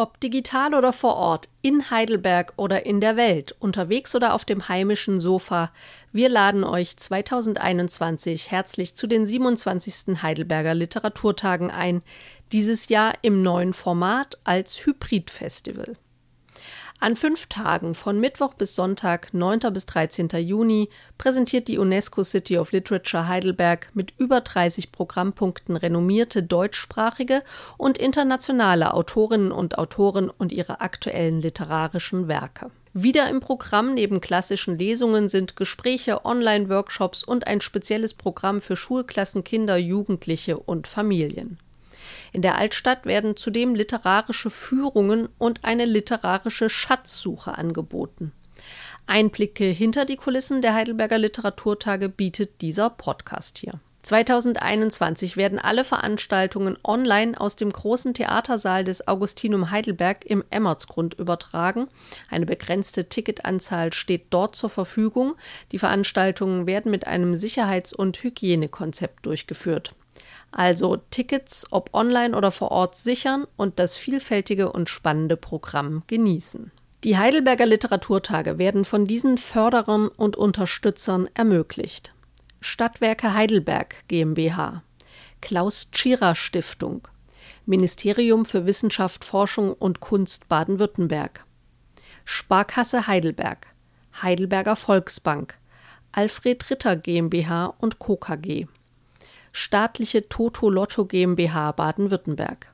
Ob digital oder vor Ort, in Heidelberg oder in der Welt, unterwegs oder auf dem heimischen Sofa, wir laden euch 2021 herzlich zu den 27. Heidelberger Literaturtagen ein, dieses Jahr im neuen Format als Hybridfestival. An fünf Tagen von Mittwoch bis Sonntag, 9. bis 13. Juni, präsentiert die UNESCO City of Literature Heidelberg mit über 30 Programmpunkten renommierte deutschsprachige und internationale Autorinnen und Autoren und ihre aktuellen literarischen Werke. Wieder im Programm neben klassischen Lesungen sind Gespräche, Online-Workshops und ein spezielles Programm für Schulklassen, Kinder, Jugendliche und Familien. In der Altstadt werden zudem literarische Führungen und eine literarische Schatzsuche angeboten. Einblicke hinter die Kulissen der Heidelberger Literaturtage bietet dieser Podcast hier. 2021 werden alle Veranstaltungen online aus dem großen Theatersaal des Augustinum Heidelberg im Emmertsgrund übertragen. Eine begrenzte Ticketanzahl steht dort zur Verfügung. Die Veranstaltungen werden mit einem Sicherheits- und Hygienekonzept durchgeführt. Also Tickets, ob online oder vor Ort, sichern und das vielfältige und spannende Programm genießen. Die Heidelberger Literaturtage werden von diesen Förderern und Unterstützern ermöglicht. Stadtwerke Heidelberg GmbH, Klaus Tschira Stiftung, Ministerium für Wissenschaft, Forschung und Kunst Baden-Württemberg, Sparkasse Heidelberg, Heidelberger Volksbank, Alfred Ritter GmbH und Co. KG staatliche Toto Lotto GmbH Baden-Württemberg,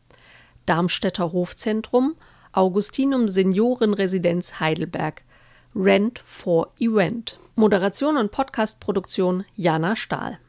Darmstädter Hofzentrum, Augustinum Seniorenresidenz Heidelberg, Rent for Event. Moderation und Podcastproduktion Jana Stahl.